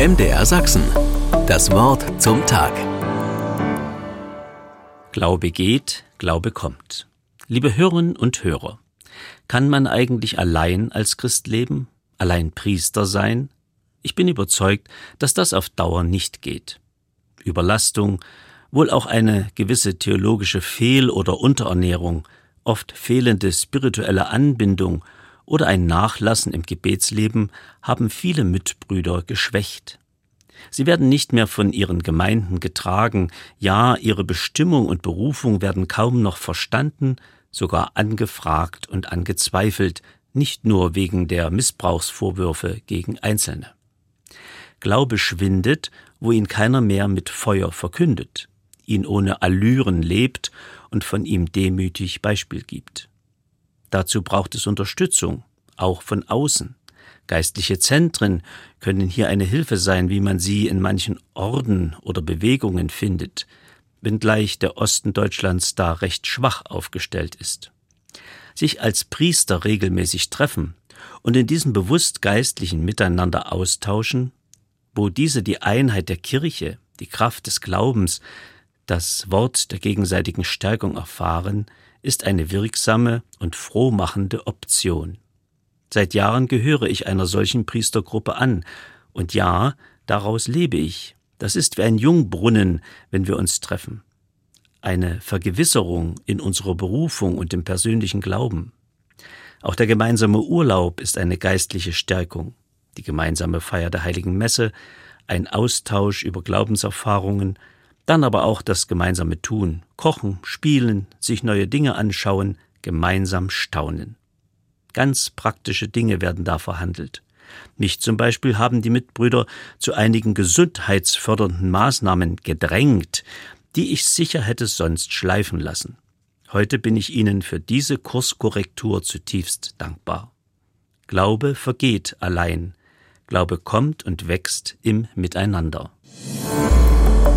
MDR Sachsen. Das Wort zum Tag. Glaube geht, Glaube kommt. Liebe Hörerinnen und Hörer, kann man eigentlich allein als Christ leben, allein Priester sein? Ich bin überzeugt, dass das auf Dauer nicht geht. Überlastung, wohl auch eine gewisse theologische Fehl- oder Unterernährung, oft fehlende spirituelle Anbindung oder ein Nachlassen im Gebetsleben haben viele Mitbrüder geschwächt. Sie werden nicht mehr von ihren Gemeinden getragen, ja, ihre Bestimmung und Berufung werden kaum noch verstanden, sogar angefragt und angezweifelt, nicht nur wegen der Missbrauchsvorwürfe gegen Einzelne. Glaube schwindet, wo ihn keiner mehr mit Feuer verkündet, ihn ohne Allüren lebt und von ihm demütig Beispiel gibt. Dazu braucht es Unterstützung, auch von außen. Geistliche Zentren können hier eine Hilfe sein, wie man sie in manchen Orden oder Bewegungen findet, wenngleich der Osten Deutschlands da recht schwach aufgestellt ist. Sich als Priester regelmäßig treffen und in diesem bewusst geistlichen Miteinander austauschen, wo diese die Einheit der Kirche, die Kraft des Glaubens, das Wort der gegenseitigen Stärkung erfahren, ist eine wirksame und frohmachende Option. Seit Jahren gehöre ich einer solchen Priestergruppe an, und ja, daraus lebe ich. Das ist wie ein Jungbrunnen, wenn wir uns treffen. Eine Vergewisserung in unserer Berufung und im persönlichen Glauben. Auch der gemeinsame Urlaub ist eine geistliche Stärkung, die gemeinsame Feier der heiligen Messe, ein Austausch über Glaubenserfahrungen, dann aber auch das gemeinsame Tun, Kochen, Spielen, sich neue Dinge anschauen, gemeinsam staunen. Ganz praktische Dinge werden da verhandelt. Mich zum Beispiel haben die Mitbrüder zu einigen gesundheitsfördernden Maßnahmen gedrängt, die ich sicher hätte sonst schleifen lassen. Heute bin ich Ihnen für diese Kurskorrektur zutiefst dankbar. Glaube vergeht allein, Glaube kommt und wächst im Miteinander.